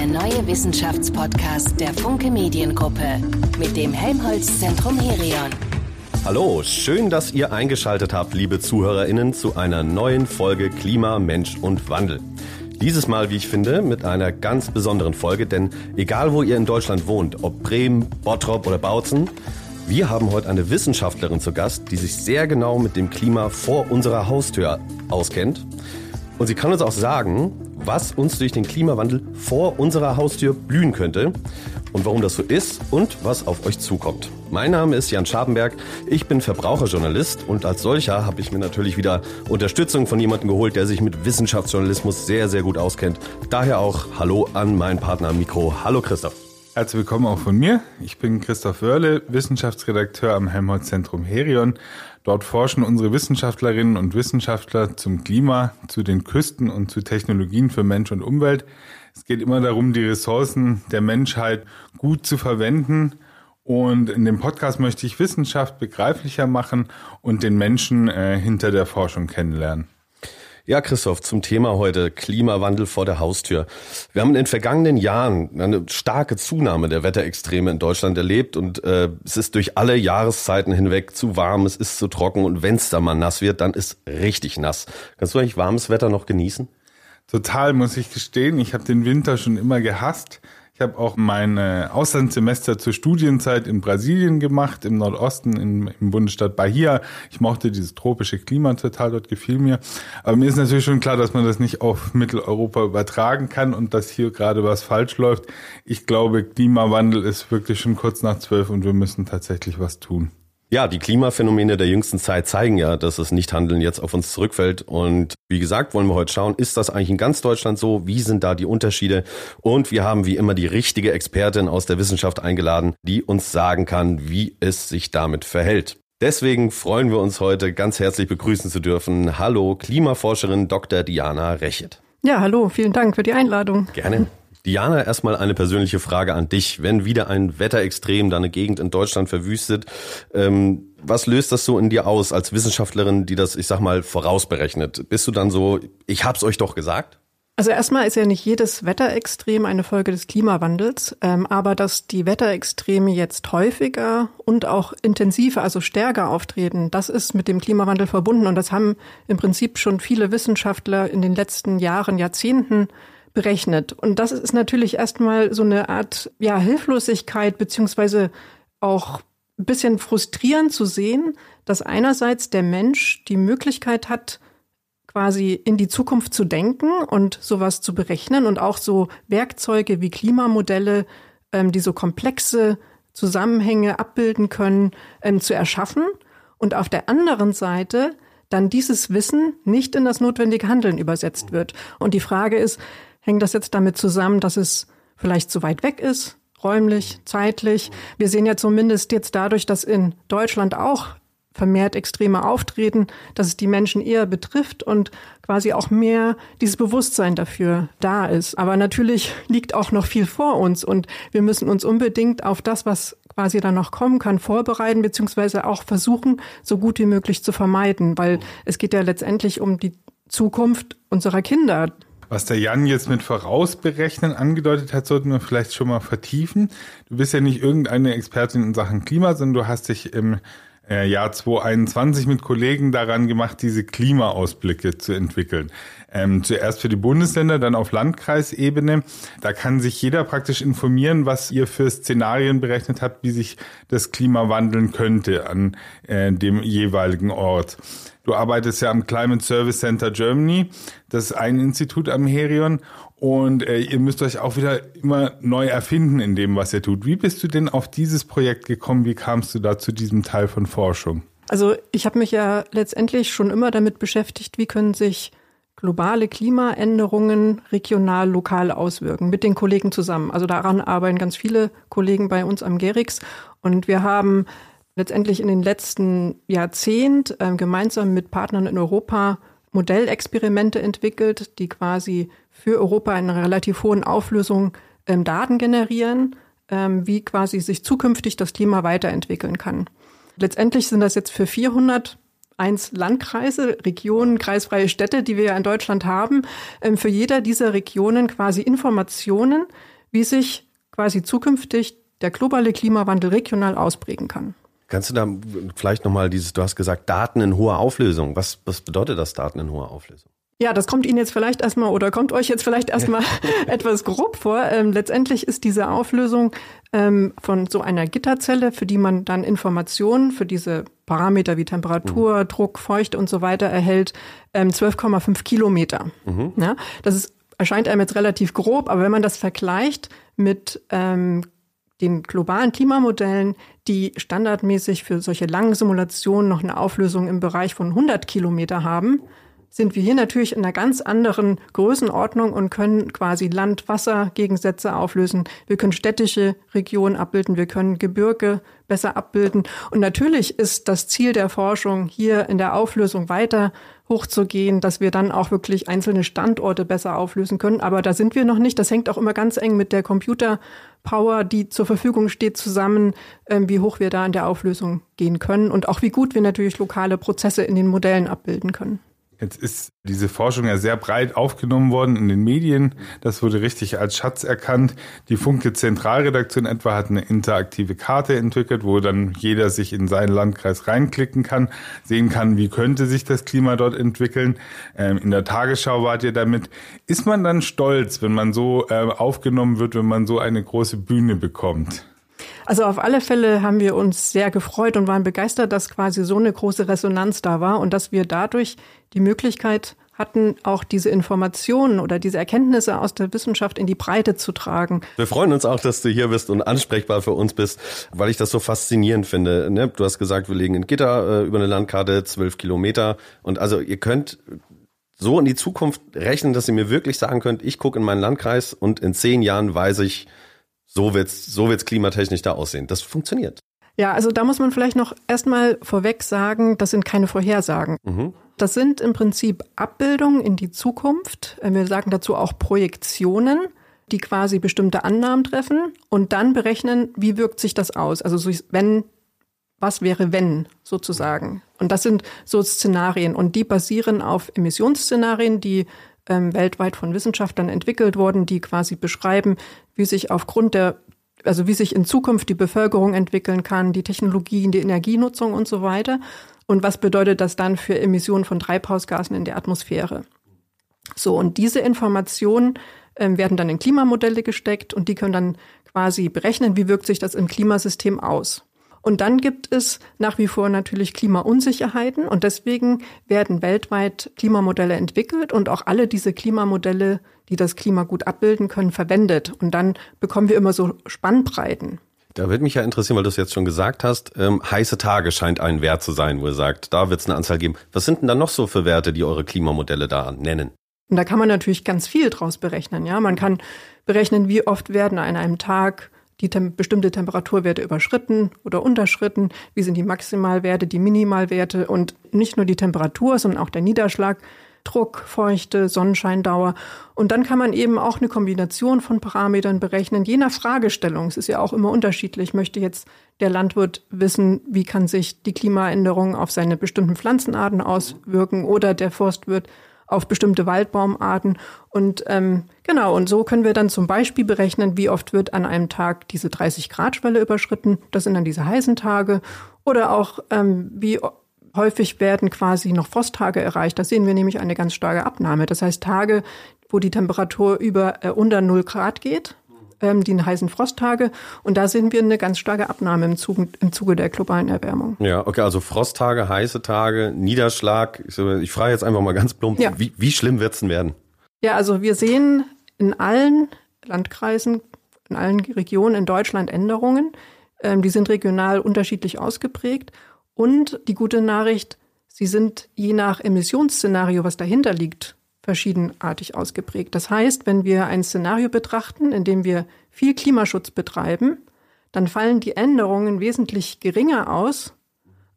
der neue Wissenschaftspodcast der Funke Mediengruppe mit dem Helmholtz Zentrum Herion. Hallo, schön, dass ihr eingeschaltet habt, liebe ZuhörerInnen, zu einer neuen Folge Klima, Mensch und Wandel. Dieses Mal, wie ich finde, mit einer ganz besonderen Folge, denn egal wo ihr in Deutschland wohnt, ob Bremen, Bottrop oder Bautzen, wir haben heute eine Wissenschaftlerin zu Gast, die sich sehr genau mit dem Klima vor unserer Haustür auskennt. Und sie kann uns auch sagen, was uns durch den Klimawandel vor unserer Haustür blühen könnte und warum das so ist und was auf euch zukommt. Mein Name ist Jan Schabenberg, ich bin Verbraucherjournalist und als solcher habe ich mir natürlich wieder Unterstützung von jemandem geholt, der sich mit Wissenschaftsjournalismus sehr, sehr gut auskennt. Daher auch Hallo an meinen Partner am Mikro. Hallo Christoph. Herzlich willkommen auch von mir. Ich bin Christoph Wörle, Wissenschaftsredakteur am Helmholtz Zentrum Herion. Dort forschen unsere Wissenschaftlerinnen und Wissenschaftler zum Klima, zu den Küsten und zu Technologien für Mensch und Umwelt. Es geht immer darum, die Ressourcen der Menschheit gut zu verwenden. Und in dem Podcast möchte ich Wissenschaft begreiflicher machen und den Menschen äh, hinter der Forschung kennenlernen. Ja, Christoph, zum Thema heute Klimawandel vor der Haustür. Wir haben in den vergangenen Jahren eine starke Zunahme der Wetterextreme in Deutschland erlebt und äh, es ist durch alle Jahreszeiten hinweg zu warm, es ist zu trocken und wenn es da mal nass wird, dann ist richtig nass. Kannst du eigentlich warmes Wetter noch genießen? Total, muss ich gestehen. Ich habe den Winter schon immer gehasst. Ich habe auch mein Auslandssemester zur Studienzeit in Brasilien gemacht, im Nordosten, in, im Bundesstaat Bahia. Ich mochte dieses tropische Klima total, dort gefiel mir. Aber mir ist natürlich schon klar, dass man das nicht auf Mitteleuropa übertragen kann und dass hier gerade was falsch läuft. Ich glaube, Klimawandel ist wirklich schon kurz nach zwölf und wir müssen tatsächlich was tun. Ja, die Klimaphänomene der jüngsten Zeit zeigen ja, dass das Nichthandeln jetzt auf uns zurückfällt. Und wie gesagt, wollen wir heute schauen, ist das eigentlich in ganz Deutschland so? Wie sind da die Unterschiede? Und wir haben wie immer die richtige Expertin aus der Wissenschaft eingeladen, die uns sagen kann, wie es sich damit verhält. Deswegen freuen wir uns heute ganz herzlich begrüßen zu dürfen. Hallo, Klimaforscherin Dr. Diana Rechet. Ja, hallo, vielen Dank für die Einladung. Gerne. Diana, erstmal eine persönliche Frage an dich. Wenn wieder ein Wetterextrem deine Gegend in Deutschland verwüstet, ähm, was löst das so in dir aus als Wissenschaftlerin, die das, ich sag mal, vorausberechnet? Bist du dann so, ich hab's euch doch gesagt? Also erstmal ist ja nicht jedes Wetterextrem eine Folge des Klimawandels, ähm, aber dass die Wetterextreme jetzt häufiger und auch intensiver, also stärker auftreten, das ist mit dem Klimawandel verbunden und das haben im Prinzip schon viele Wissenschaftler in den letzten Jahren, Jahrzehnten berechnet. Und das ist natürlich erstmal so eine Art ja, Hilflosigkeit beziehungsweise auch ein bisschen frustrierend zu sehen, dass einerseits der Mensch die Möglichkeit hat, quasi in die Zukunft zu denken und sowas zu berechnen und auch so Werkzeuge wie Klimamodelle, ähm, die so komplexe Zusammenhänge abbilden können, ähm, zu erschaffen. Und auf der anderen Seite dann dieses Wissen nicht in das notwendige Handeln übersetzt wird. Und die Frage ist, Hängt das jetzt damit zusammen, dass es vielleicht zu weit weg ist, räumlich, zeitlich? Wir sehen ja zumindest jetzt dadurch, dass in Deutschland auch vermehrt Extreme auftreten, dass es die Menschen eher betrifft und quasi auch mehr dieses Bewusstsein dafür da ist. Aber natürlich liegt auch noch viel vor uns und wir müssen uns unbedingt auf das, was quasi dann noch kommen kann, vorbereiten, beziehungsweise auch versuchen, so gut wie möglich zu vermeiden, weil es geht ja letztendlich um die Zukunft unserer Kinder. Was der Jan jetzt mit Vorausberechnen angedeutet hat, sollten wir vielleicht schon mal vertiefen. Du bist ja nicht irgendeine Expertin in Sachen Klima, sondern du hast dich im Jahr 2021 mit Kollegen daran gemacht, diese Klimaausblicke zu entwickeln. Ähm, zuerst für die Bundesländer, dann auf Landkreisebene. Da kann sich jeder praktisch informieren, was ihr für Szenarien berechnet habt, wie sich das Klima wandeln könnte an äh, dem jeweiligen Ort. Du arbeitest ja am Climate Service Center Germany. Das ist ein Institut am Herion. Und äh, ihr müsst euch auch wieder immer neu erfinden in dem, was ihr tut. Wie bist du denn auf dieses Projekt gekommen? Wie kamst du da zu diesem Teil von Forschung? Also ich habe mich ja letztendlich schon immer damit beschäftigt, wie können sich globale Klimaänderungen regional, lokal auswirken, mit den Kollegen zusammen. Also daran arbeiten ganz viele Kollegen bei uns am Gerix. Und wir haben letztendlich in den letzten Jahrzehnt äh, gemeinsam mit Partnern in Europa Modellexperimente entwickelt, die quasi für Europa in einer relativ hohen Auflösung ähm, Daten generieren, ähm, wie quasi sich zukünftig das Klima weiterentwickeln kann. Letztendlich sind das jetzt für 401 Landkreise, Regionen, kreisfreie Städte, die wir ja in Deutschland haben, ähm, für jeder dieser Regionen quasi Informationen, wie sich quasi zukünftig der globale Klimawandel regional ausprägen kann. Kannst du da vielleicht nochmal dieses, du hast gesagt, Daten in hoher Auflösung. Was, was bedeutet das Daten in hoher Auflösung? Ja, das kommt Ihnen jetzt vielleicht erstmal oder kommt euch jetzt vielleicht erstmal etwas grob vor. Ähm, letztendlich ist diese Auflösung ähm, von so einer Gitterzelle, für die man dann Informationen für diese Parameter wie Temperatur, mhm. Druck, Feuchte und so weiter erhält, ähm, 12,5 Kilometer. Mhm. Ja, das ist, erscheint einem jetzt relativ grob, aber wenn man das vergleicht mit ähm, den globalen Klimamodellen, die standardmäßig für solche langen Simulationen noch eine Auflösung im Bereich von 100 Kilometer haben, sind wir hier natürlich in einer ganz anderen Größenordnung und können quasi Land-Wasser-Gegensätze auflösen. Wir können städtische Regionen abbilden, wir können Gebirge besser abbilden. Und natürlich ist das Ziel der Forschung, hier in der Auflösung weiter hochzugehen, dass wir dann auch wirklich einzelne Standorte besser auflösen können. Aber da sind wir noch nicht. Das hängt auch immer ganz eng mit der Computerpower, die zur Verfügung steht, zusammen, ähm, wie hoch wir da in der Auflösung gehen können und auch wie gut wir natürlich lokale Prozesse in den Modellen abbilden können. Jetzt ist diese Forschung ja sehr breit aufgenommen worden in den Medien. Das wurde richtig als Schatz erkannt. Die Funke Zentralredaktion etwa hat eine interaktive Karte entwickelt, wo dann jeder sich in seinen Landkreis reinklicken kann, sehen kann, wie könnte sich das Klima dort entwickeln. Ähm, in der Tagesschau wart ihr damit. Ist man dann stolz, wenn man so äh, aufgenommen wird, wenn man so eine große Bühne bekommt? Also auf alle Fälle haben wir uns sehr gefreut und waren begeistert, dass quasi so eine große Resonanz da war und dass wir dadurch die Möglichkeit hatten, auch diese Informationen oder diese Erkenntnisse aus der Wissenschaft in die Breite zu tragen. Wir freuen uns auch, dass du hier bist und ansprechbar für uns bist, weil ich das so faszinierend finde. Ne? Du hast gesagt, wir legen in Gitter äh, über eine Landkarte zwölf Kilometer und also ihr könnt so in die Zukunft rechnen, dass ihr mir wirklich sagen könnt, ich gucke in meinen Landkreis und in zehn Jahren weiß ich, so wird's, so wird's klimatechnisch da aussehen. Das funktioniert. Ja, also da muss man vielleicht noch erstmal vorweg sagen, das sind keine Vorhersagen. Mhm. Das sind im Prinzip Abbildungen in die Zukunft. Äh, wir sagen dazu auch Projektionen, die quasi bestimmte Annahmen treffen und dann berechnen, wie wirkt sich das aus. Also wenn, was wäre wenn sozusagen. Und das sind so Szenarien und die basieren auf Emissionsszenarien, die ähm, weltweit von Wissenschaftlern entwickelt wurden, die quasi beschreiben, wie sich aufgrund der also wie sich in Zukunft die Bevölkerung entwickeln kann, die Technologien, die Energienutzung und so weiter. Und was bedeutet das dann für Emissionen von Treibhausgasen in der Atmosphäre? So, und diese Informationen äh, werden dann in Klimamodelle gesteckt und die können dann quasi berechnen, wie wirkt sich das im Klimasystem aus. Und dann gibt es nach wie vor natürlich Klimaunsicherheiten und deswegen werden weltweit Klimamodelle entwickelt und auch alle diese Klimamodelle, die das Klima gut abbilden können, verwendet. Und dann bekommen wir immer so Spannbreiten. Da würde mich ja interessieren, weil du es jetzt schon gesagt hast, ähm, heiße Tage scheint ein Wert zu sein, wo ihr sagt, da wird es eine Anzahl geben. Was sind denn da noch so für Werte, die eure Klimamodelle da nennen? Und da kann man natürlich ganz viel draus berechnen. Ja, man kann berechnen, wie oft werden an einem Tag die tem bestimmte Temperaturwerte überschritten oder unterschritten, wie sind die Maximalwerte, die Minimalwerte und nicht nur die Temperatur, sondern auch der Niederschlag, Druck, Feuchte, Sonnenscheindauer. Und dann kann man eben auch eine Kombination von Parametern berechnen, je nach Fragestellung. Es ist ja auch immer unterschiedlich. Möchte jetzt der Landwirt wissen, wie kann sich die Klimaänderung auf seine bestimmten Pflanzenarten auswirken oder der Forstwirt auf bestimmte Waldbaumarten. Und ähm, genau, und so können wir dann zum Beispiel berechnen, wie oft wird an einem Tag diese 30-Grad-Schwelle überschritten. Das sind dann diese heißen Tage. Oder auch, ähm, wie häufig werden quasi noch Frosttage erreicht. Da sehen wir nämlich eine ganz starke Abnahme. Das heißt Tage, wo die Temperatur über äh, unter 0 Grad geht ähm, die heißen Frosttage. Und da sehen wir eine ganz starke Abnahme im Zuge, im Zuge der globalen Erwärmung. Ja, okay, also Frosttage, heiße Tage, Niederschlag. Ich, ich frage jetzt einfach mal ganz plump, ja. wie, wie schlimm wird's denn werden? Ja, also wir sehen in allen Landkreisen, in allen Regionen in Deutschland Änderungen. Ähm, die sind regional unterschiedlich ausgeprägt. Und die gute Nachricht, sie sind je nach Emissionsszenario, was dahinter liegt, verschiedenartig ausgeprägt. Das heißt, wenn wir ein Szenario betrachten, in dem wir viel Klimaschutz betreiben, dann fallen die Änderungen wesentlich geringer aus,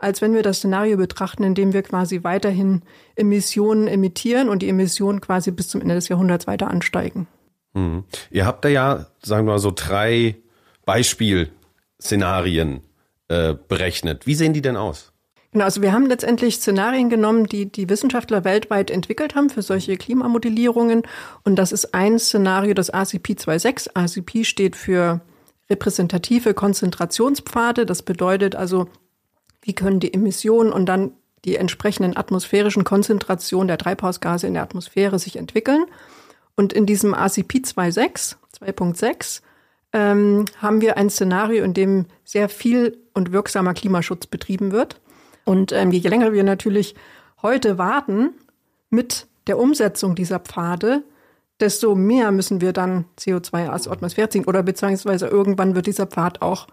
als wenn wir das Szenario betrachten, in dem wir quasi weiterhin Emissionen emittieren und die Emissionen quasi bis zum Ende des Jahrhunderts weiter ansteigen. Mhm. Ihr habt da ja, sagen wir mal, so drei Beispielszenarien äh, berechnet. Wie sehen die denn aus? Genau, also wir haben letztendlich Szenarien genommen, die die Wissenschaftler weltweit entwickelt haben für solche Klimamodellierungen. Und das ist ein Szenario, das ACP 2.6. ACP steht für repräsentative Konzentrationspfade. Das bedeutet also, wie können die Emissionen und dann die entsprechenden atmosphärischen Konzentrationen der Treibhausgase in der Atmosphäre sich entwickeln. Und in diesem ACP 2.6, 2.6, ähm, haben wir ein Szenario, in dem sehr viel und wirksamer Klimaschutz betrieben wird. Und ähm, je länger wir natürlich heute warten mit der Umsetzung dieser Pfade, desto mehr müssen wir dann CO2 aus der Atmosphäre ziehen oder beziehungsweise irgendwann wird dieser Pfad auch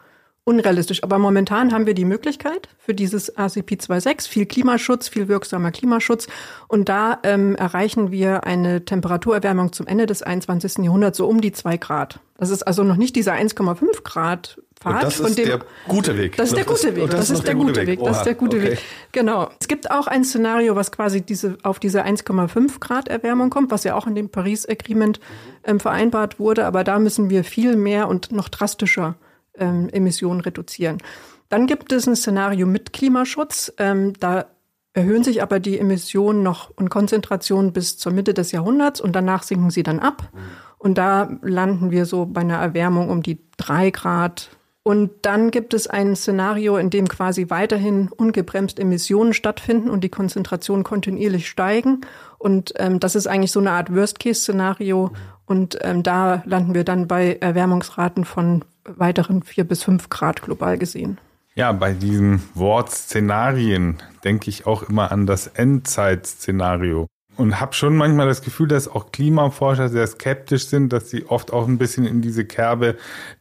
unrealistisch. Aber momentan haben wir die Möglichkeit für dieses ACP 2.6, viel Klimaschutz, viel wirksamer Klimaschutz. Und da ähm, erreichen wir eine Temperaturerwärmung zum Ende des 21. Jahrhunderts so um die zwei Grad. Das ist also noch nicht dieser 1,5 Grad Pfad. Das ist dem, der gute Weg. Das ist der gute Weg. Das, ist der gute Weg. Das ist der gute Weg. Genau. Es gibt auch ein Szenario, was quasi diese, auf diese 1,5 Grad Erwärmung kommt, was ja auch in dem Paris Agreement ähm, vereinbart wurde. Aber da müssen wir viel mehr und noch drastischer ähm, Emissionen reduzieren. Dann gibt es ein Szenario mit Klimaschutz. Ähm, da erhöhen sich aber die Emissionen noch und Konzentrationen bis zur Mitte des Jahrhunderts und danach sinken sie dann ab. Und da landen wir so bei einer Erwärmung um die drei Grad. Und dann gibt es ein Szenario, in dem quasi weiterhin ungebremst Emissionen stattfinden und die Konzentrationen kontinuierlich steigen. Und ähm, das ist eigentlich so eine Art Worst-Case-Szenario. Und ähm, da landen wir dann bei Erwärmungsraten von weiteren vier bis fünf Grad global gesehen. Ja, bei diesen Wortszenarien denke ich auch immer an das Endzeitszenario und habe schon manchmal das Gefühl, dass auch Klimaforscher sehr skeptisch sind, dass sie oft auch ein bisschen in diese Kerbe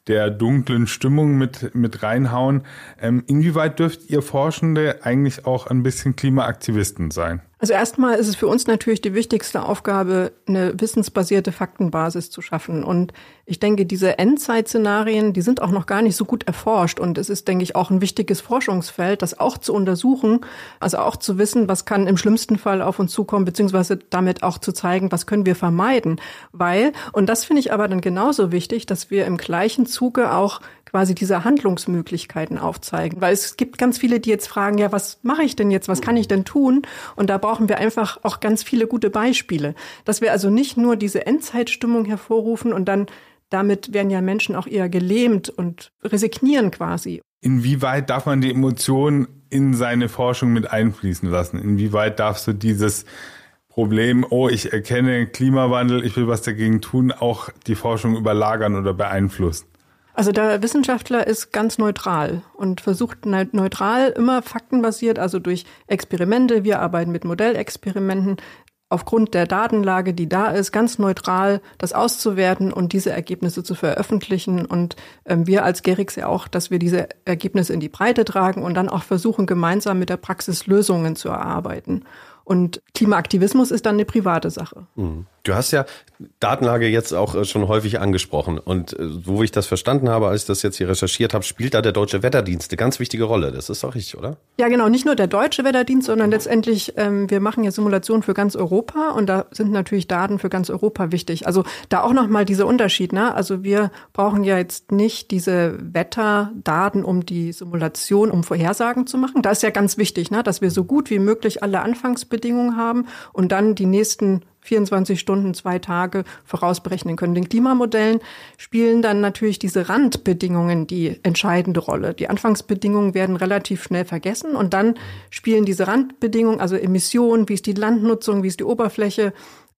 der dunklen Stimmung mit, mit reinhauen. Ähm, inwieweit dürft ihr Forschende eigentlich auch ein bisschen Klimaaktivisten sein? Also erstmal ist es für uns natürlich die wichtigste Aufgabe, eine wissensbasierte Faktenbasis zu schaffen. Und ich denke, diese Endzeit-Szenarien, die sind auch noch gar nicht so gut erforscht. Und es ist, denke ich, auch ein wichtiges Forschungsfeld, das auch zu untersuchen, also auch zu wissen, was kann im schlimmsten Fall auf uns zukommen, beziehungsweise damit auch zu zeigen, was können wir vermeiden. Weil, und das finde ich aber dann genauso wichtig, dass wir im gleichen Zuge auch quasi diese Handlungsmöglichkeiten aufzeigen. Weil es gibt ganz viele, die jetzt fragen, ja, was mache ich denn jetzt? Was kann ich denn tun? Und da brauchen wir einfach auch ganz viele gute Beispiele. Dass wir also nicht nur diese Endzeitstimmung hervorrufen und dann damit werden ja Menschen auch eher gelähmt und resignieren quasi. Inwieweit darf man die Emotionen in seine Forschung mit einfließen lassen? Inwieweit darfst du dieses Problem, oh, ich erkenne Klimawandel, ich will was dagegen tun, auch die Forschung überlagern oder beeinflussen? Also der Wissenschaftler ist ganz neutral und versucht neutral immer faktenbasiert, also durch Experimente. Wir arbeiten mit Modellexperimenten aufgrund der Datenlage, die da ist, ganz neutral das auszuwerten und diese Ergebnisse zu veröffentlichen. Und ähm, wir als Gerix ja auch, dass wir diese Ergebnisse in die Breite tragen und dann auch versuchen, gemeinsam mit der Praxis Lösungen zu erarbeiten. Und Klimaaktivismus ist dann eine private Sache. Mhm. Du hast ja Datenlage jetzt auch äh, schon häufig angesprochen. Und äh, so wie ich das verstanden habe, als ich das jetzt hier recherchiert habe, spielt da der Deutsche Wetterdienst eine ganz wichtige Rolle. Das ist doch richtig, oder? Ja, genau. Nicht nur der Deutsche Wetterdienst, sondern letztendlich, ähm, wir machen ja Simulationen für ganz Europa und da sind natürlich Daten für ganz Europa wichtig. Also da auch nochmal dieser Unterschied. Ne? Also wir brauchen ja jetzt nicht diese Wetterdaten, um die Simulation, um Vorhersagen zu machen. Da ist ja ganz wichtig, ne? dass wir so gut wie möglich alle Anfangsbedingungen haben und dann die nächsten 24 Stunden, zwei Tage vorausberechnen können. Den Klimamodellen spielen dann natürlich diese Randbedingungen die entscheidende Rolle. Die Anfangsbedingungen werden relativ schnell vergessen und dann spielen diese Randbedingungen, also Emissionen, wie ist die Landnutzung, wie ist die Oberfläche,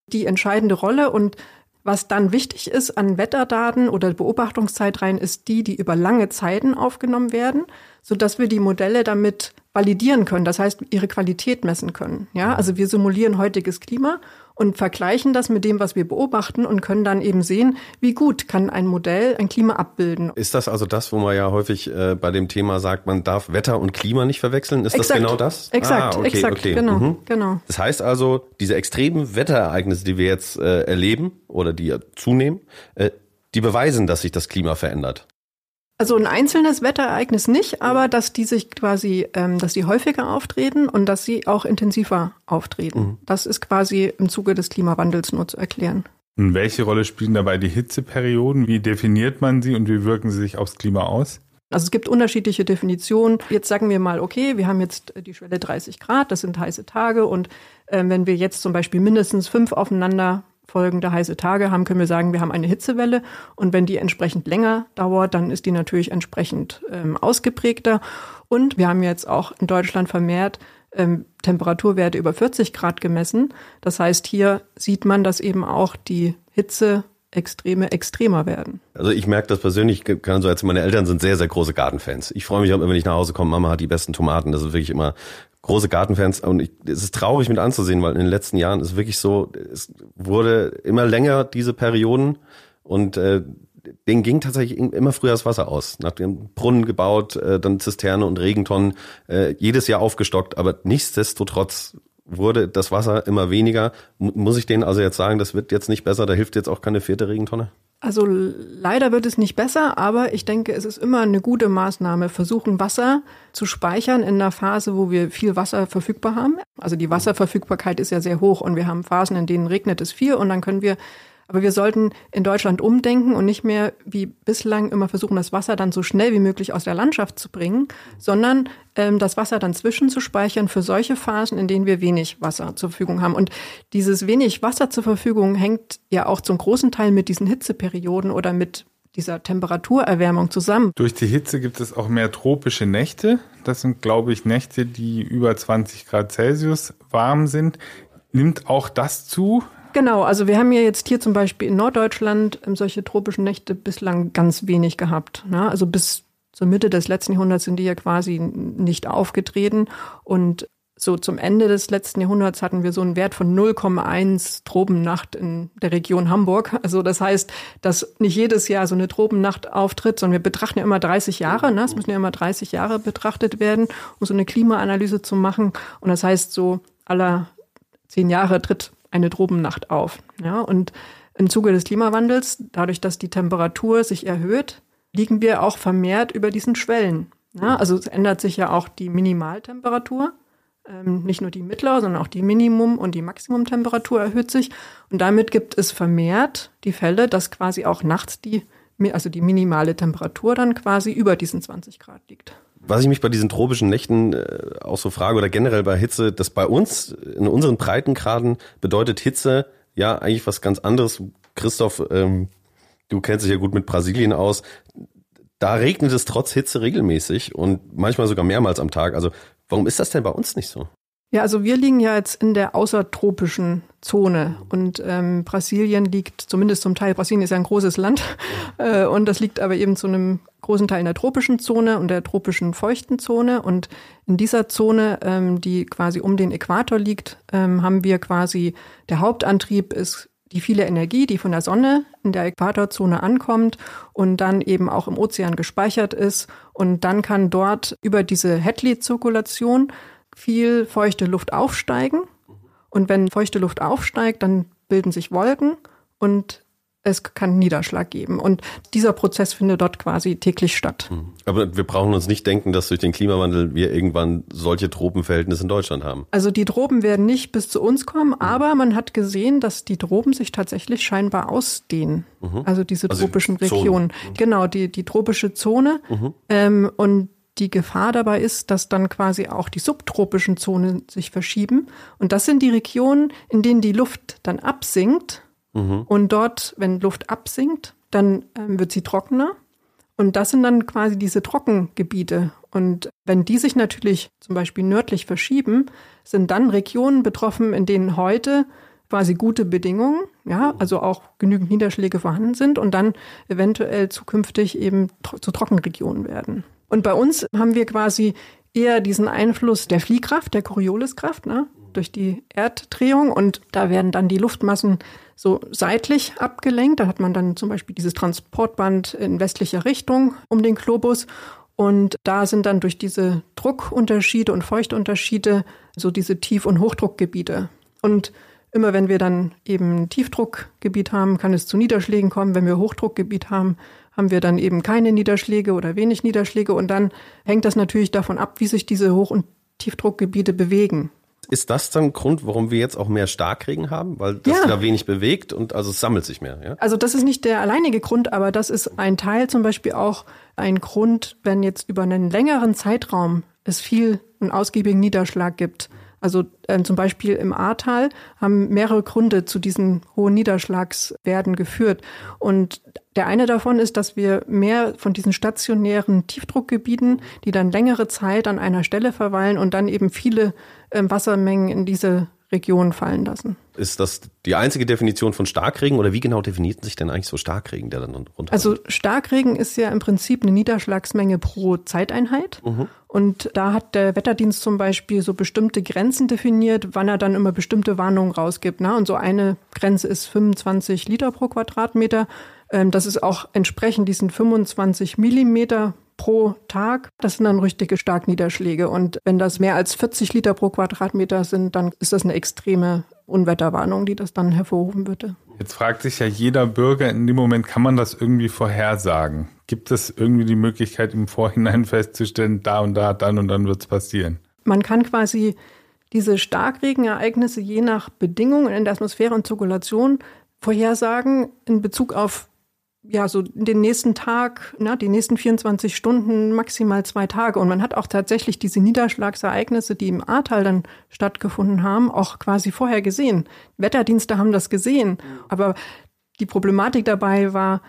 die entscheidende Rolle und was dann wichtig ist an Wetterdaten oder Beobachtungszeitreihen, ist die, die über lange Zeiten aufgenommen werden, so dass wir die Modelle damit validieren können. Das heißt, ihre Qualität messen können. Ja, also wir simulieren heutiges Klima und vergleichen das mit dem, was wir beobachten und können dann eben sehen, wie gut kann ein Modell ein Klima abbilden. Ist das also das, wo man ja häufig äh, bei dem Thema sagt, man darf Wetter und Klima nicht verwechseln? Ist exakt, das genau das? Exakt, ah, okay, exakt, okay. genau, mhm. genau. Das heißt also, diese extremen Wetterereignisse, die wir jetzt äh, erleben oder die zunehmen, äh, die beweisen, dass sich das Klima verändert. Also ein einzelnes Wetterereignis nicht, aber dass die sich quasi, ähm, dass die häufiger auftreten und dass sie auch intensiver auftreten. Mhm. Das ist quasi im Zuge des Klimawandels nur zu erklären. Und welche Rolle spielen dabei die Hitzeperioden? Wie definiert man sie und wie wirken sie sich aufs Klima aus? Also es gibt unterschiedliche Definitionen. Jetzt sagen wir mal, okay, wir haben jetzt die Schwelle 30 Grad, das sind heiße Tage und äh, wenn wir jetzt zum Beispiel mindestens fünf aufeinander folgende heiße Tage haben, können wir sagen, wir haben eine Hitzewelle. Und wenn die entsprechend länger dauert, dann ist die natürlich entsprechend ähm, ausgeprägter. Und wir haben jetzt auch in Deutschland vermehrt ähm, Temperaturwerte über 40 Grad gemessen. Das heißt, hier sieht man, dass eben auch die Hitze Extreme extremer werden. Also ich merke das persönlich, kann so als meine Eltern sind sehr, sehr große Gartenfans. Ich freue mich auch immer, wenn ich nach Hause komme, Mama hat die besten Tomaten. Das ist wirklich immer große Gartenfans und ich, es ist traurig mit anzusehen, weil in den letzten Jahren ist wirklich so, es wurde immer länger diese Perioden und äh, denen ging tatsächlich immer früher das Wasser aus. Nach dem Brunnen gebaut, äh, dann Zisterne und Regentonnen, äh, jedes Jahr aufgestockt, aber nichtsdestotrotz wurde das Wasser immer weniger. Muss ich denen also jetzt sagen, das wird jetzt nicht besser, da hilft jetzt auch keine vierte Regentonne? Also leider wird es nicht besser, aber ich denke, es ist immer eine gute Maßnahme, versuchen Wasser zu speichern in einer Phase, wo wir viel Wasser verfügbar haben. Also die Wasserverfügbarkeit ist ja sehr hoch und wir haben Phasen, in denen regnet es viel und dann können wir aber wir sollten in Deutschland umdenken und nicht mehr wie bislang immer versuchen, das Wasser dann so schnell wie möglich aus der Landschaft zu bringen, sondern ähm, das Wasser dann zwischenzuspeichern für solche Phasen, in denen wir wenig Wasser zur Verfügung haben. Und dieses wenig Wasser zur Verfügung hängt ja auch zum großen Teil mit diesen Hitzeperioden oder mit dieser Temperaturerwärmung zusammen. Durch die Hitze gibt es auch mehr tropische Nächte. Das sind, glaube ich, Nächte, die über 20 Grad Celsius warm sind. Nimmt auch das zu? Genau, also wir haben ja jetzt hier zum Beispiel in Norddeutschland ähm, solche tropischen Nächte bislang ganz wenig gehabt. Ne? Also bis zur Mitte des letzten Jahrhunderts sind die ja quasi nicht aufgetreten. Und so zum Ende des letzten Jahrhunderts hatten wir so einen Wert von 0,1 Tropennacht in der Region Hamburg. Also das heißt, dass nicht jedes Jahr so eine Tropennacht auftritt, sondern wir betrachten ja immer 30 Jahre. Ne? Es müssen ja immer 30 Jahre betrachtet werden, um so eine Klimaanalyse zu machen. Und das heißt, so aller zehn Jahre tritt eine Tropennacht auf. Ja, und im Zuge des Klimawandels, dadurch, dass die Temperatur sich erhöht, liegen wir auch vermehrt über diesen Schwellen. Ja, also es ändert sich ja auch die Minimaltemperatur. Ähm, nicht nur die mittlere, sondern auch die Minimum- und die Maximumtemperatur erhöht sich. Und damit gibt es vermehrt die Fälle, dass quasi auch nachts die, also die minimale Temperatur dann quasi über diesen 20 Grad liegt. Was ich mich bei diesen tropischen Nächten äh, auch so frage oder generell bei Hitze, dass bei uns in unseren Breitengraden bedeutet Hitze ja eigentlich was ganz anderes. Christoph, ähm, du kennst dich ja gut mit Brasilien aus. Da regnet es trotz Hitze regelmäßig und manchmal sogar mehrmals am Tag. Also warum ist das denn bei uns nicht so? Ja, also wir liegen ja jetzt in der außertropischen Zone und ähm, Brasilien liegt zumindest zum Teil, Brasilien ist ja ein großes Land äh, und das liegt aber eben zu einem großen Teil in der tropischen Zone und der tropischen feuchten Zone und in dieser Zone, ähm, die quasi um den Äquator liegt, ähm, haben wir quasi, der Hauptantrieb ist die viele Energie, die von der Sonne in der Äquatorzone ankommt und dann eben auch im Ozean gespeichert ist. Und dann kann dort über diese Hadley-Zirkulation viel feuchte Luft aufsteigen. Und wenn feuchte Luft aufsteigt, dann bilden sich Wolken und es kann Niederschlag geben. Und dieser Prozess findet dort quasi täglich statt. Hm. Aber wir brauchen uns nicht denken, dass durch den Klimawandel wir irgendwann solche Tropenverhältnisse in Deutschland haben. Also die Tropen werden nicht bis zu uns kommen, mhm. aber man hat gesehen, dass die Tropen sich tatsächlich scheinbar ausdehnen. Mhm. Also diese also tropischen Regionen. Mhm. Genau, die, die tropische Zone. Mhm. Ähm, und die Gefahr dabei ist, dass dann quasi auch die subtropischen Zonen sich verschieben. Und das sind die Regionen, in denen die Luft dann absinkt. Mhm. Und dort, wenn Luft absinkt, dann ähm, wird sie trockener. Und das sind dann quasi diese Trockengebiete. Und wenn die sich natürlich zum Beispiel nördlich verschieben, sind dann Regionen betroffen, in denen heute quasi gute Bedingungen, ja, also auch genügend Niederschläge vorhanden sind und dann eventuell zukünftig eben zu Trockenregionen werden. Und bei uns haben wir quasi eher diesen Einfluss der Fliehkraft, der Corioliskraft, ne, durch die Erddrehung. Und da werden dann die Luftmassen so seitlich abgelenkt. Da hat man dann zum Beispiel dieses Transportband in westlicher Richtung um den Globus. Und da sind dann durch diese Druckunterschiede und Feuchtunterschiede so diese Tief- und Hochdruckgebiete. Und immer wenn wir dann eben Tiefdruckgebiet haben, kann es zu Niederschlägen kommen. Wenn wir Hochdruckgebiet haben, haben wir dann eben keine Niederschläge oder wenig Niederschläge und dann hängt das natürlich davon ab, wie sich diese Hoch- und Tiefdruckgebiete bewegen. Ist das dann Grund, warum wir jetzt auch mehr Starkregen haben? Weil das Ja. da wenig bewegt und also es sammelt sich mehr, ja? Also das ist nicht der alleinige Grund, aber das ist ein Teil zum Beispiel auch ein Grund, wenn jetzt über einen längeren Zeitraum es viel einen ausgiebigen Niederschlag gibt. Also ähm, zum Beispiel im Ahrtal haben mehrere Gründe zu diesen hohen Niederschlagswerten geführt. Und der eine davon ist, dass wir mehr von diesen stationären Tiefdruckgebieten, die dann längere Zeit an einer Stelle verweilen und dann eben viele ähm, Wassermengen in diese Region fallen lassen. Ist das die einzige Definition von Starkregen oder wie genau definiert sich denn eigentlich so Starkregen, der dann runter? Also Starkregen ist ja im Prinzip eine Niederschlagsmenge pro Zeiteinheit. Und da hat der Wetterdienst zum Beispiel so bestimmte Grenzen definiert, wann er dann immer bestimmte Warnungen rausgibt. Ne? Und so eine Grenze ist 25 Liter pro Quadratmeter. Ähm, das ist auch entsprechend diesen 25 Millimeter pro Tag. Das sind dann richtige Starkniederschläge. Und wenn das mehr als 40 Liter pro Quadratmeter sind, dann ist das eine extreme Unwetterwarnung, die das dann hervorrufen würde. Jetzt fragt sich ja jeder Bürger in dem Moment, kann man das irgendwie vorhersagen? Gibt es irgendwie die Möglichkeit, im Vorhinein festzustellen, da und da, dann und dann wird es passieren? Man kann quasi diese Starkregenereignisse je nach Bedingungen in der Atmosphäre und Zirkulation vorhersagen in Bezug auf ja, so den nächsten Tag, na, die nächsten 24 Stunden, maximal zwei Tage. Und man hat auch tatsächlich diese Niederschlagsereignisse, die im Ahrtal dann stattgefunden haben, auch quasi vorher gesehen. Wetterdienste haben das gesehen. Aber die Problematik dabei war,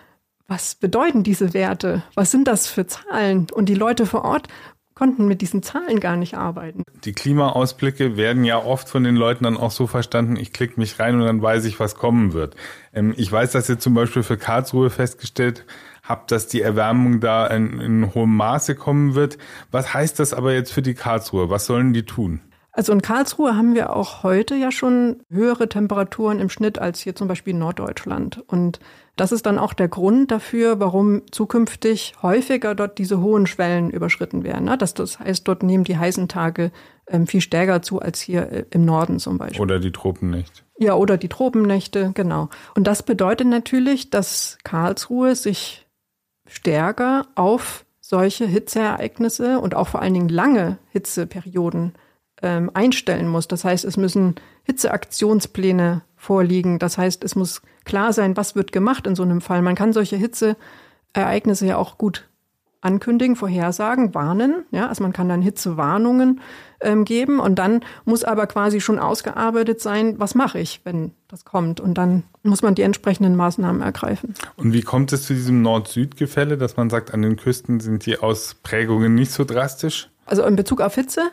was bedeuten diese Werte? Was sind das für Zahlen? Und die Leute vor Ort konnten mit diesen Zahlen gar nicht arbeiten. Die Klimaausblicke werden ja oft von den Leuten dann auch so verstanden, ich klicke mich rein und dann weiß ich, was kommen wird. Ähm, ich weiß, dass ihr zum Beispiel für Karlsruhe festgestellt habt, dass die Erwärmung da in, in hohem Maße kommen wird. Was heißt das aber jetzt für die Karlsruhe? Was sollen die tun? Also in Karlsruhe haben wir auch heute ja schon höhere Temperaturen im Schnitt als hier zum Beispiel in Norddeutschland. Und das ist dann auch der Grund dafür, warum zukünftig häufiger dort diese hohen Schwellen überschritten werden. ne? Das, das heißt, dort nehmen die heißen Tage ähm, viel stärker zu als hier äh, im Norden zum Beispiel. Oder die Tropen nicht? Ja, oder die Tropennächte, genau. Und das bedeutet natürlich, dass Karlsruhe sich stärker auf solche Hitzeereignisse und auch vor allen Dingen lange Hitzeperioden ähm, einstellen muss. Das heißt, es müssen Hitzeaktionspläne vorliegen. Das heißt, es muss klar sein, was wird gemacht in so einem Fall. Man kann solche Hitzeereignisse ja auch gut ankündigen, vorhersagen, warnen. Ja, also man kann dann Hitzewarnungen ähm, geben und dann muss aber quasi schon ausgearbeitet sein, was mache ich, wenn das kommt. Und dann muss man die entsprechenden Maßnahmen ergreifen. Und wie kommt es zu diesem Nord-Süd-Gefälle, dass man sagt, an den Küsten sind die Ausprägungen nicht so drastisch? Also in Bezug auf Hitze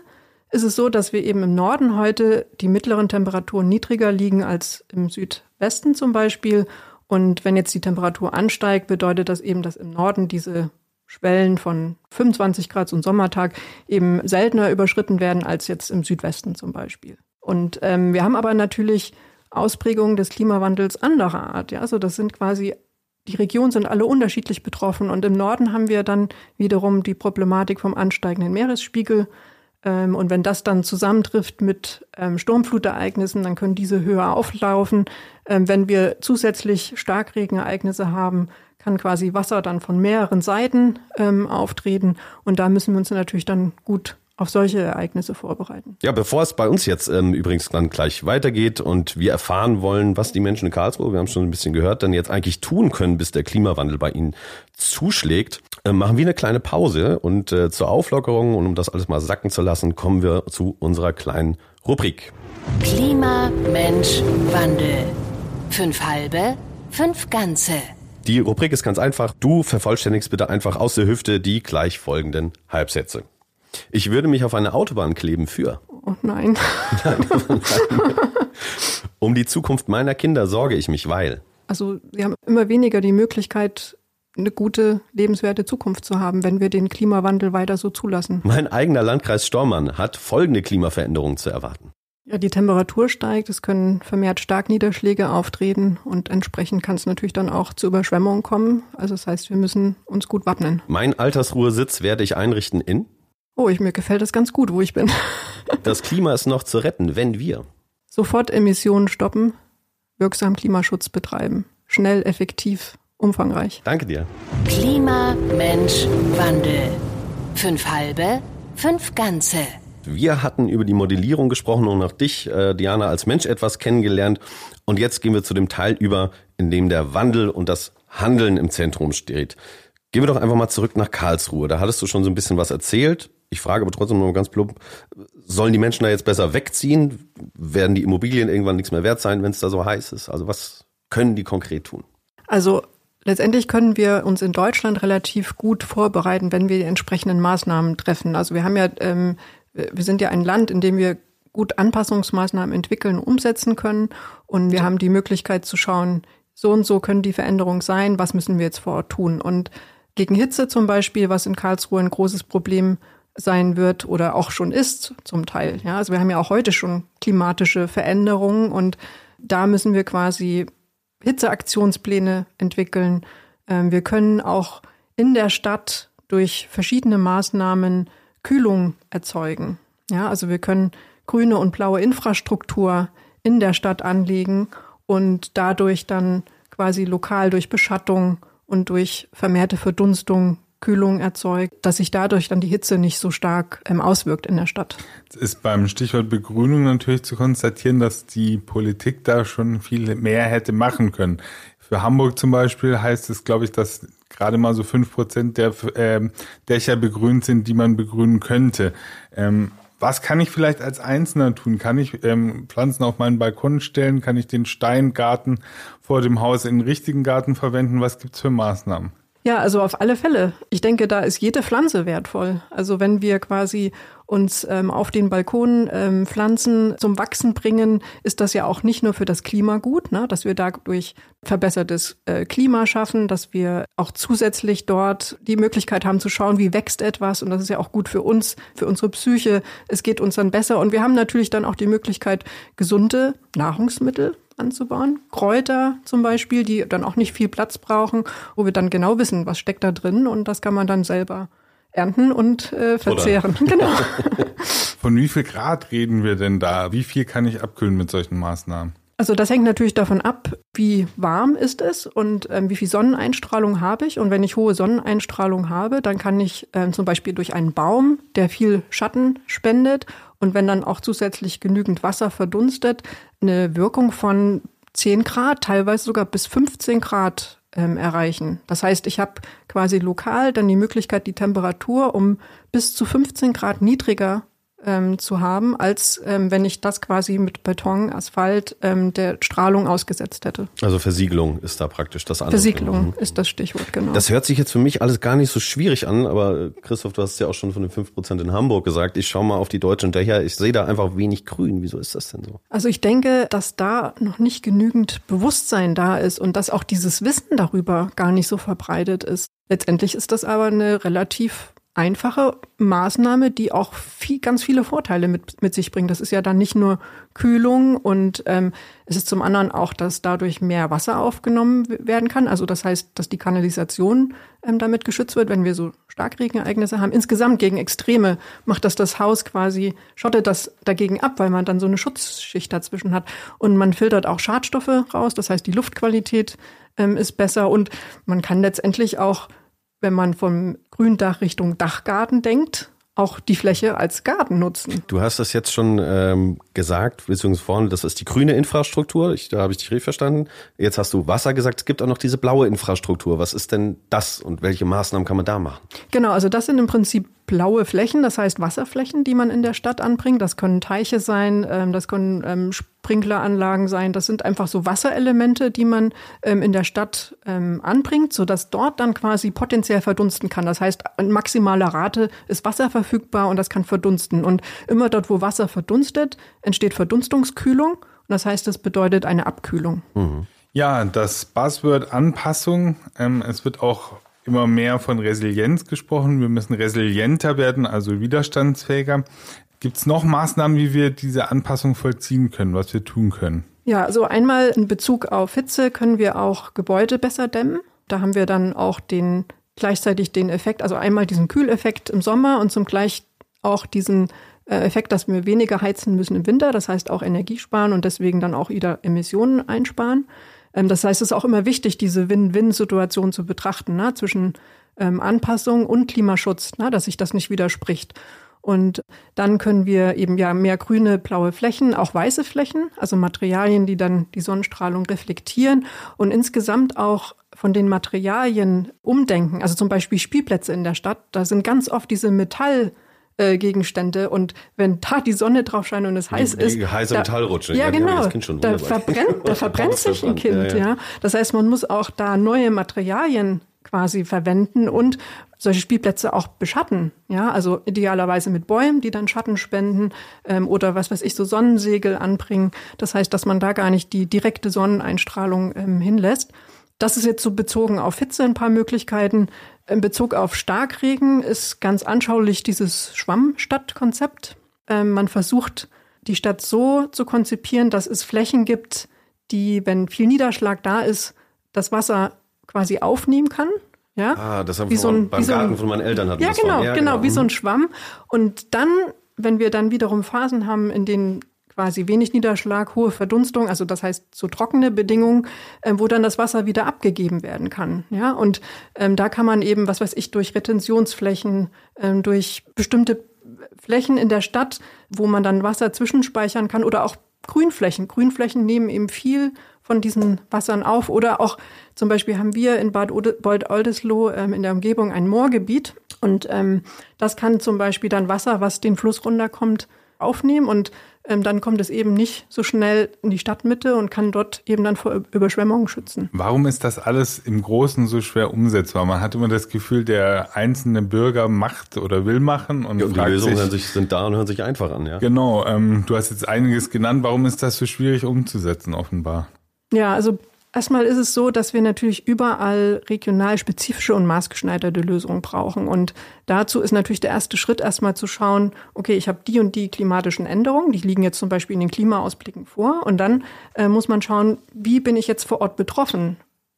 ist es so, dass wir eben im Norden heute die mittleren Temperaturen niedriger liegen als im Südwesten zum Beispiel. Und wenn jetzt die Temperatur ansteigt, bedeutet das eben, dass im Norden diese Schwellen von 25 Grad ein Sommertag eben seltener überschritten werden als jetzt im Südwesten zum Beispiel. Und ähm, wir haben aber natürlich Ausprägungen des Klimawandels anderer Art. Ja, also das sind quasi die Regionen sind alle unterschiedlich betroffen und im Norden haben wir dann wiederum die Problematik vom ansteigenden Meeresspiegel. Ähm, und wenn das dann zusammentrifft mit ähm, Sturmflutereignissen, dann können diese höher auflaufen. Ähm, wenn wir zusätzlich Starkregenereignisse haben, kann quasi Wasser dann von mehreren Seiten ähm, auftreten. Und da müssen wir uns natürlich dann gut auf solche Ereignisse vorbereiten. Ja, bevor es bei uns jetzt ähm, übrigens dann gleich weitergeht und wir erfahren wollen, was die Menschen in Karlsruhe, wir haben schon ein bisschen gehört, dann jetzt eigentlich tun können, bis der Klimawandel bei ihnen zuschlägt, machen wir eine kleine Pause und äh, zur Auflockerung und um das alles mal sacken zu lassen, kommen wir zu unserer kleinen Rubrik. Klima, Mensch, Wandel. Fünf halbe, fünf ganze. Die Rubrik ist ganz einfach. Du vervollständigst bitte einfach aus der Hüfte die gleich folgenden Halbsätze. Ich würde mich auf eine Autobahn kleben für. Oh nein. Um die Zukunft meiner Kinder sorge ich mich, weil. Also wir haben immer weniger die Möglichkeit, eine gute, lebenswerte Zukunft zu haben, wenn wir den Klimawandel weiter so zulassen. Mein eigener Landkreis Stormann hat folgende Klimaveränderungen zu erwarten. Ja, die Temperatur steigt, es können vermehrt Starkniederschläge auftreten und entsprechend kann es natürlich dann auch zu Überschwemmungen kommen. Also das heißt, wir müssen uns gut wappnen. Mein Altersruhesitz werde ich einrichten in. Oh, ich, mir gefällt das ganz gut, wo ich bin. Das Klima ist noch zu retten, wenn wir. Sofort Emissionen stoppen, wirksam Klimaschutz betreiben. Schnell, effektiv, umfangreich. Danke dir. Klima, Mensch, Wandel. Fünf halbe, fünf ganze. Wir hatten über die Modellierung gesprochen und auch dich, äh, Diana, als Mensch etwas kennengelernt. Und jetzt gehen wir zu dem Teil über, in dem der Wandel und das Handeln im Zentrum steht. Gehen wir doch einfach mal zurück nach Karlsruhe. Da hattest du schon so ein bisschen was erzählt. Ich frage aber trotzdem nur ganz plump, sollen die Menschen da jetzt besser wegziehen? Werden die Immobilien irgendwann nichts mehr wert sein, wenn es da so heiß ist? Also was können die konkret tun? Also letztendlich können wir uns in Deutschland relativ gut vorbereiten, wenn wir die entsprechenden Maßnahmen treffen. Also wir haben ja, ähm, wir sind ja ein Land, in dem wir gut Anpassungsmaßnahmen entwickeln, umsetzen können. Und wir haben die Möglichkeit zu schauen, so und so können die Veränderungen sein, was müssen wir jetzt vor Ort tun. Und gegen Hitze zum Beispiel, was in Karlsruhe ein großes Problem sein wird oder auch schon ist zum Teil. Ja, also wir haben ja auch heute schon klimatische Veränderungen und da müssen wir quasi Hitzeaktionspläne entwickeln. Ähm, wir können auch in der Stadt durch verschiedene Maßnahmen Kühlung erzeugen. Ja, also wir können grüne und blaue Infrastruktur in der Stadt anlegen und dadurch dann quasi lokal durch Beschattung und durch vermehrte Verdunstung Kühlung erzeugt, dass sich dadurch dann die Hitze nicht so stark ähm, auswirkt in der Stadt. Es ist beim Stichwort Begrünung natürlich zu konstatieren, dass die Politik da schon viel mehr hätte machen können. Für Hamburg zum Beispiel heißt es, glaube ich, dass gerade mal so fünf Prozent der äh, Dächer begrünt sind, die man begrünen könnte. Ähm, was kann ich vielleicht als Einzelner tun? Kann ich ähm, Pflanzen auf meinen Balkon stellen? Kann ich den Steingarten vor dem Haus in den richtigen Garten verwenden? Was gibt's für Maßnahmen? Ja, also auf alle Fälle. Ich denke, da ist jede Pflanze wertvoll. Also wenn wir quasi uns ähm, auf den Balkon ähm, Pflanzen zum Wachsen bringen, ist das ja auch nicht nur für das Klima gut, ne? dass wir dadurch verbessertes äh, Klima schaffen, dass wir auch zusätzlich dort die Möglichkeit haben zu schauen, wie wächst etwas. Und das ist ja auch gut für uns, für unsere Psyche. Es geht uns dann besser. Und wir haben natürlich dann auch die Möglichkeit, gesunde Nahrungsmittel anzubauen. Kräuter zum Beispiel, die dann auch nicht viel Platz brauchen, wo wir dann genau wissen, was steckt da drin und das kann man dann selber ernten und äh, verzehren. Oder? Genau. Von wie viel Grad reden wir denn da? Wie viel kann ich abkühlen mit solchen Maßnahmen? Also das hängt natürlich davon ab, wie warm ist es und ähm, wie viel Sonneneinstrahlung habe ich. Und wenn ich hohe Sonneneinstrahlung habe, dann kann ich ähm, zum Beispiel durch einen Baum, der viel Schatten spendet und wenn dann auch zusätzlich genügend Wasser verdunstet, eine Wirkung von 10 Grad, teilweise sogar bis 15 Grad ähm, erreichen. Das heißt, ich habe quasi lokal dann die Möglichkeit, die Temperatur um bis zu 15 Grad niedriger ähm, zu haben, als ähm, wenn ich das quasi mit Beton, Asphalt ähm, der Strahlung ausgesetzt hätte. Also Versiegelung ist da praktisch das andere. Versiegelung mhm. ist das Stichwort, genau. Das hört sich jetzt für mich alles gar nicht so schwierig an, aber äh, Christoph, du hast ja auch schon von den 5% in Hamburg gesagt. Ich schaue mal auf die deutschen Dächer, ich sehe da einfach wenig Grün. Wieso ist das denn so? Also ich denke, dass da noch nicht genügend Bewusstsein da ist und dass auch dieses Wissen darüber gar nicht so verbreitet ist. Letztendlich ist das aber eine relativ einfache Maßnahme, die auch viel, ganz viele Vorteile mit, mit sich bringt. Das ist ja dann nicht nur Kühlung und ähm, es ist zum anderen auch, dass dadurch mehr Wasser aufgenommen werden kann. Also das heißt, dass die Kanalisation ähm, damit geschützt wird, wenn wir so Starkregenereignisse haben. Insgesamt gegen Extreme macht das das Haus quasi, schottet das dagegen ab, weil man dann so eine Schutzschicht dazwischen hat. Und man filtert auch Schadstoffe raus. Das heißt, die Luftqualität ähm, ist besser und man kann letztendlich auch wenn man vom Gründach Richtung Dachgarten denkt, auch die Fläche als Garten nutzen. Du hast das jetzt schon ähm, gesagt, beziehungsweise vorne, das ist die grüne Infrastruktur. Ich, da habe ich dich richtig verstanden. Jetzt hast du Wasser gesagt. Es gibt auch noch diese blaue Infrastruktur. Was ist denn das und welche Maßnahmen kann man da machen? Genau, also das sind im Prinzip blaue Flächen, das heißt Wasserflächen, die man in der Stadt anbringt. Das können Teiche sein, ähm, das können ähm, Sprinkleranlagen sein. Das sind einfach so Wasserelemente, die man ähm, in der Stadt anbringt, sodass dort dann quasi potenziell verdunsten kann. Das heißt, in maximaler Rate ist Wasser verfügbar und das kann verdunsten. Und immer dort, wo Wasser verdunstet, entsteht Verdunstungskühlung. Und das heißt, das bedeutet eine Abkühlung. Mhm. Ja, das Buzzword Anpassung, ähm, es wird auch immer mehr von Resilienz gesprochen. Wir müssen resilienter werden, also widerstandsfähiger. Gibt es noch Maßnahmen, wie wir diese Anpassung vollziehen können, was wir tun können? Ja, also einmal in Bezug auf Hitze können wir auch Gebäude besser dämmen. Da haben wir dann auch den gleichzeitig den Effekt, also einmal diesen Kühleffekt im Sommer und zum gleich auch diesen äh, Effekt, dass wir weniger heizen müssen im Winter, das heißt auch Energie sparen und deswegen dann auch wieder Emissionen einsparen. Ähm, das heißt, es ist auch immer wichtig, diese Win-Win-Situation zu betrachten, ne, zwischen ähm, Anpassung und Klimaschutz, ne, dass sich das nicht widerspricht. Und dann können wir eben ja mehr grüne, blaue Flächen, auch weiße Flächen, also Materialien, die dann die Sonnenstrahlung reflektieren und insgesamt auch von den Materialien umdenken. Also zum Beispiel Spielplätze in der Stadt, da sind ganz oft diese Metall äh, Gegenstände und wenn da die Sonne drauf scheint und es heiß die, ist. Die heiße da, Metallrutsche. Ja, genau. Da verbrennt, da verbrennt sich ein Kind, ja, ja. Das heißt, man muss auch da neue Materialien quasi verwenden und solche Spielplätze auch beschatten. Ja, also idealerweise mit Bäumen, die dann Schatten spenden ähm, oder was weiß ich, so Sonnensegel anbringen. Das heißt, dass man da gar nicht die direkte Sonneneinstrahlung ähm, hinlässt. Das ist jetzt so bezogen auf Hitze ein paar Möglichkeiten. In Bezug auf Starkregen ist ganz anschaulich dieses Schwammstadtkonzept. Ähm, man versucht, die Stadt so zu konzipieren, dass es Flächen gibt, die, wenn viel Niederschlag da ist, das Wasser quasi aufnehmen kann. Ja, ah, das haben wir so ein, beim Garten ein, von meinen Eltern hatten ja, genau, ja, genau, genau, wie so ein mhm. Schwamm. Und dann, wenn wir dann wiederum Phasen haben, in denen quasi wenig Niederschlag, hohe Verdunstung, also das heißt so trockene Bedingungen, äh, wo dann das Wasser wieder abgegeben werden kann. Ja, und ähm, da kann man eben, was weiß ich, durch Retentionsflächen, ähm, durch bestimmte Flächen in der Stadt, wo man dann Wasser zwischenspeichern kann oder auch Grünflächen. Grünflächen nehmen eben viel von diesen Wassern auf. Oder auch zum Beispiel haben wir in Bad Bold-Oldesloe ähm, in der Umgebung ein Moorgebiet. Und ähm, das kann zum Beispiel dann Wasser, was den Fluss runterkommt, aufnehmen und dann kommt es eben nicht so schnell in die Stadtmitte und kann dort eben dann vor Überschwemmungen schützen. Warum ist das alles im Großen so schwer umsetzbar? Man hat immer das Gefühl, der einzelne Bürger macht oder will machen und, ja, und die Lösungen sich, sind da und hören sich einfach an. Ja? Genau. Ähm, du hast jetzt einiges genannt. Warum ist das so schwierig umzusetzen offenbar? Ja, also Erstmal ist es so, dass wir natürlich überall regional spezifische und maßgeschneiderte Lösungen brauchen. Und dazu ist natürlich der erste Schritt erstmal zu schauen, okay, ich habe die und die klimatischen Änderungen, die liegen jetzt zum Beispiel in den Klimaausblicken vor. Und dann äh, muss man schauen, wie bin ich jetzt vor Ort betroffen?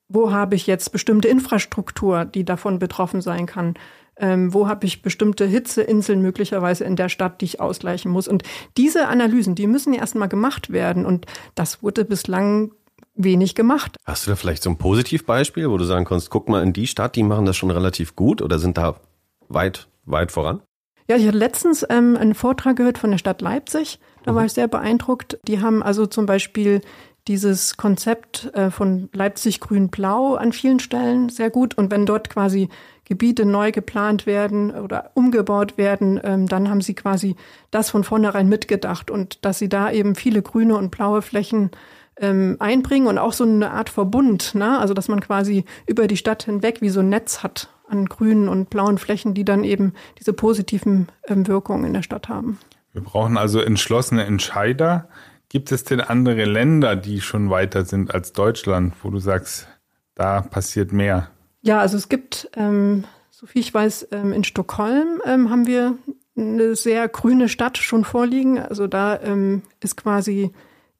Wo habe ich jetzt bestimmte Infrastruktur, die davon betroffen sein kann? Ähm, wo habe ich bestimmte Hitzeinseln möglicherweise in der Stadt, die ich ausgleichen muss? Und diese Analysen, die müssen ja erstmal gemacht werden. Und das wurde bislang wenig gemacht. Hast du da vielleicht so ein Positivbeispiel, wo du sagen kannst, guck mal in die Stadt, die machen das schon relativ gut oder sind da weit, weit voran? Ja, ich hatte letztens ähm, einen Vortrag gehört von der Stadt Leipzig. Da mhm. war ich sehr beeindruckt. Die haben also zum Beispiel dieses Konzept äh, von Leipzig grün-blau an vielen Stellen sehr gut. Und wenn dort quasi Gebiete neu geplant werden oder umgebaut werden, ähm, dann haben sie quasi das von vornherein mitgedacht und dass sie da eben viele grüne und blaue Flächen ähm, einbringen und auch so eine Art Verbund, ne? also dass man quasi über die Stadt hinweg wie so ein Netz hat an grünen und blauen Flächen, die dann eben diese positiven ähm, Wirkungen in der Stadt haben. Wir brauchen also entschlossene Entscheider. Gibt es denn andere Länder, die schon weiter sind als Deutschland, wo du sagst, da passiert mehr? Ja, also es gibt, ähm, so viel ich weiß, ähm, in Stockholm ähm, haben wir eine sehr grüne Stadt schon vorliegen. Also da ähm, ist quasi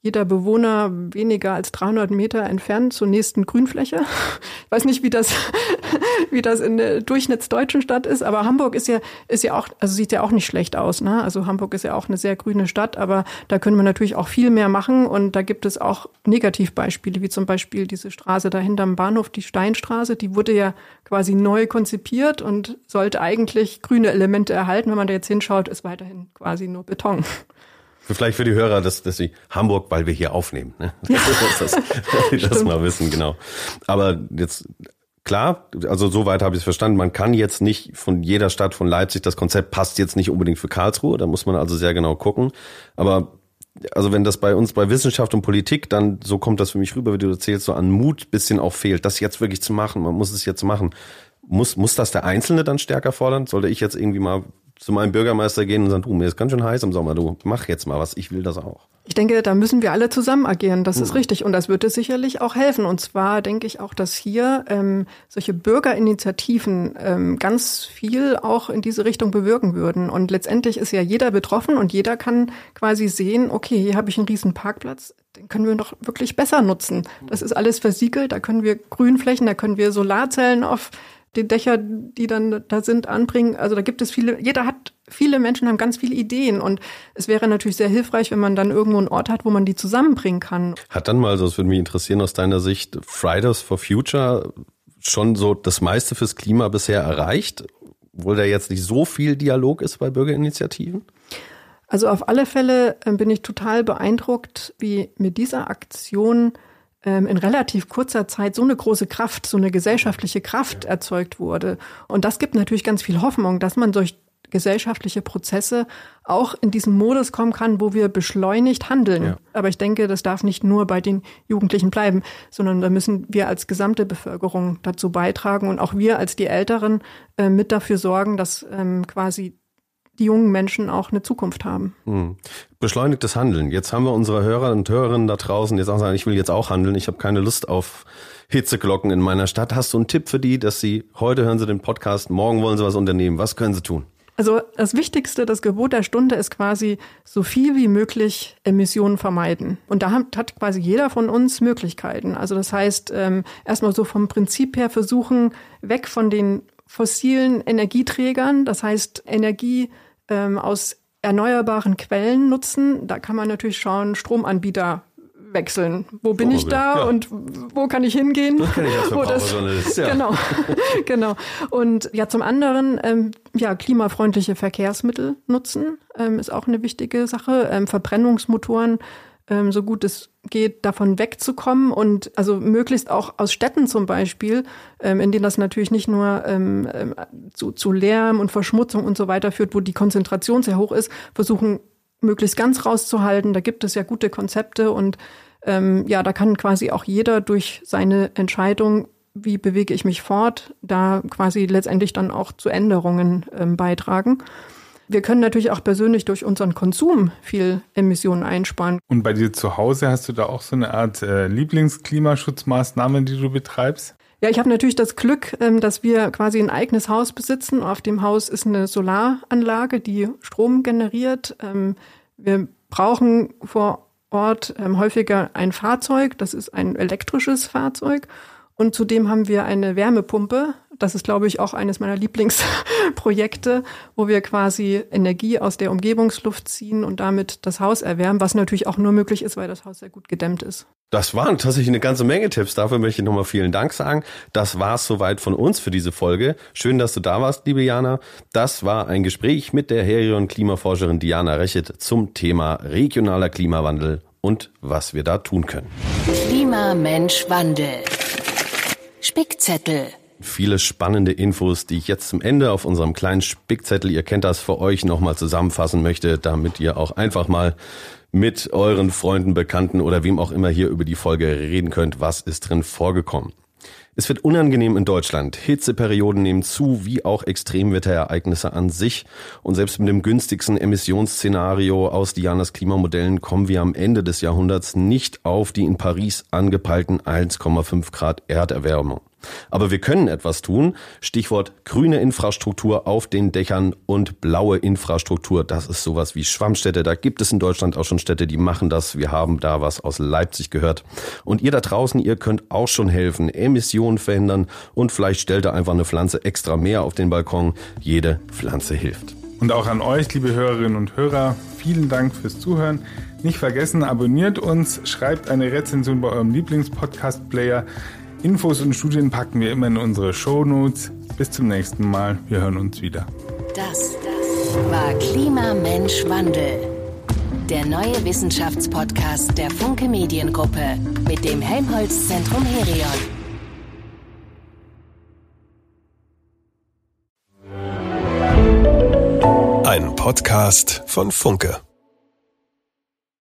jeder Bewohner weniger als 300 Meter entfernt zur nächsten Grünfläche. Ich weiß nicht, wie das, wie das in der durchschnittsdeutschen Stadt ist, aber Hamburg ist ja, ist ja auch, also sieht ja auch nicht schlecht aus, ne? Also Hamburg ist ja auch eine sehr grüne Stadt, aber da können wir natürlich auch viel mehr machen und da gibt es auch Negativbeispiele, wie zum Beispiel diese Straße da hinterm Bahnhof, die Steinstraße, die wurde ja quasi neu konzipiert und sollte eigentlich grüne Elemente erhalten. Wenn man da jetzt hinschaut, ist weiterhin quasi nur Beton. Vielleicht für die Hörer, dass, dass sie Hamburg, weil wir hier aufnehmen. Ne? Ja. das, das, das mal wissen, genau. Aber jetzt klar, also soweit habe ich es verstanden. Man kann jetzt nicht von jeder Stadt von Leipzig, das Konzept passt jetzt nicht unbedingt für Karlsruhe. Da muss man also sehr genau gucken. Aber also wenn das bei uns bei Wissenschaft und Politik dann so kommt das für mich rüber, wie du erzählst, so an Mut bisschen auch fehlt, das jetzt wirklich zu machen. Man muss es jetzt machen. Muss, muss das der Einzelne dann stärker fordern? Sollte ich jetzt irgendwie mal zu meinem Bürgermeister gehen und sagen, du, mir ist ganz schön heiß im Sommer, du mach jetzt mal was, ich will das auch. Ich denke, da müssen wir alle zusammen agieren, das hm. ist richtig. Und das würde sicherlich auch helfen. Und zwar denke ich auch, dass hier ähm, solche Bürgerinitiativen ähm, ganz viel auch in diese Richtung bewirken würden. Und letztendlich ist ja jeder betroffen und jeder kann quasi sehen, okay, hier habe ich einen riesen Parkplatz, den können wir doch wirklich besser nutzen. Das ist alles versiegelt, da können wir Grünflächen, da können wir Solarzellen auf die Dächer, die dann da sind, anbringen. Also da gibt es viele, jeder hat, viele Menschen haben ganz viele Ideen und es wäre natürlich sehr hilfreich, wenn man dann irgendwo einen Ort hat, wo man die zusammenbringen kann. Hat dann mal, so das würde mich interessieren aus deiner Sicht, Fridays for Future schon so das meiste fürs Klima bisher erreicht? obwohl da jetzt nicht so viel Dialog ist bei Bürgerinitiativen? Also auf alle Fälle äh, bin ich total beeindruckt, wie mit dieser Aktion ähm, in relativ kurzer Zeit so eine große Kraft, so eine gesellschaftliche Kraft erzeugt wurde. Und das gibt natürlich ganz viel Hoffnung, dass man durch gesellschaftliche Prozesse auch in diesen Modus kommen kann, wo wir beschleunigt handeln. Ja. Aber ich denke, das darf nicht nur bei den Jugendlichen bleiben, sondern da müssen wir als gesamte Bevölkerung dazu beitragen und auch wir als die Älteren äh, mit dafür sorgen, dass ähm, quasi die jungen Menschen auch eine Zukunft haben. Hm. Beschleunigtes Handeln. Jetzt haben wir unsere Hörer und Hörerinnen da draußen, jetzt auch sagen, ich will jetzt auch handeln, ich habe keine Lust auf Hitzeglocken in meiner Stadt. Hast du einen Tipp für die, dass sie heute hören sie den Podcast, morgen wollen sie was unternehmen? Was können sie tun? Also das Wichtigste, das Gebot der Stunde ist quasi so viel wie möglich Emissionen vermeiden. Und da hat, hat quasi jeder von uns Möglichkeiten. Also das heißt, ähm, erstmal so vom Prinzip her versuchen, weg von den fossilen Energieträgern, das heißt Energie ähm, aus erneuerbaren Quellen nutzen. Da kann man natürlich schauen, Stromanbieter wechseln. Wo bin ich da ja. und wo kann ich hingehen? Das kann ich als wo das, ist, ja. Genau, genau. Und ja, zum anderen, ähm, ja, klimafreundliche Verkehrsmittel nutzen ähm, ist auch eine wichtige Sache. Ähm, Verbrennungsmotoren ähm, so gut es geht, davon wegzukommen und also möglichst auch aus Städten zum Beispiel, ähm, in denen das natürlich nicht nur ähm, ähm, zu, zu Lärm und Verschmutzung und so weiter führt, wo die Konzentration sehr hoch ist, versuchen möglichst ganz rauszuhalten. Da gibt es ja gute Konzepte und ähm, ja, da kann quasi auch jeder durch seine Entscheidung, wie bewege ich mich fort, da quasi letztendlich dann auch zu Änderungen ähm, beitragen. Wir können natürlich auch persönlich durch unseren Konsum viel Emissionen einsparen. Und bei dir zu Hause hast du da auch so eine Art äh, Lieblingsklimaschutzmaßnahme, die du betreibst? Ja, ich habe natürlich das Glück, ähm, dass wir quasi ein eigenes Haus besitzen. Auf dem Haus ist eine Solaranlage, die Strom generiert. Ähm, wir brauchen vor Ort ähm, häufiger ein Fahrzeug. Das ist ein elektrisches Fahrzeug. Und zudem haben wir eine Wärmepumpe. Das ist, glaube ich, auch eines meiner Lieblingsprojekte, wo wir quasi Energie aus der Umgebungsluft ziehen und damit das Haus erwärmen, was natürlich auch nur möglich ist, weil das Haus sehr gut gedämmt ist. Das waren tatsächlich eine ganze Menge Tipps. Dafür möchte ich nochmal vielen Dank sagen. Das war es soweit von uns für diese Folge. Schön, dass du da warst, liebe Jana. Das war ein Gespräch mit der Herion Klimaforscherin Diana Rechet zum Thema regionaler Klimawandel und was wir da tun können. Klima, Mensch, Wandel. Spickzettel. Viele spannende Infos, die ich jetzt zum Ende auf unserem kleinen Spickzettel, ihr kennt das für euch, nochmal zusammenfassen möchte, damit ihr auch einfach mal mit euren Freunden, Bekannten oder wem auch immer hier über die Folge reden könnt, was ist drin vorgekommen. Es wird unangenehm in Deutschland. Hitzeperioden nehmen zu, wie auch Extremwetterereignisse an sich. Und selbst mit dem günstigsten Emissionsszenario aus Dianas Klimamodellen kommen wir am Ende des Jahrhunderts nicht auf die in Paris angepeilten 1,5 Grad Erderwärmung. Aber wir können etwas tun. Stichwort grüne Infrastruktur auf den Dächern und blaue Infrastruktur. Das ist sowas wie Schwammstädte. Da gibt es in Deutschland auch schon Städte, die machen das. Wir haben da was aus Leipzig gehört. Und ihr da draußen, ihr könnt auch schon helfen. Emissionen verhindern und vielleicht stellt ihr einfach eine Pflanze extra mehr auf den Balkon. Jede Pflanze hilft. Und auch an euch, liebe Hörerinnen und Hörer, vielen Dank fürs Zuhören. Nicht vergessen, abonniert uns, schreibt eine Rezension bei eurem Lieblingspodcast-Player. Infos und Studien packen wir immer in unsere Show Notes. Bis zum nächsten Mal. Wir hören uns wieder. Das, das war Klima, Mensch, Wandel. Der neue Wissenschaftspodcast der Funke Mediengruppe mit dem Helmholtz Zentrum Herion. Ein Podcast von Funke.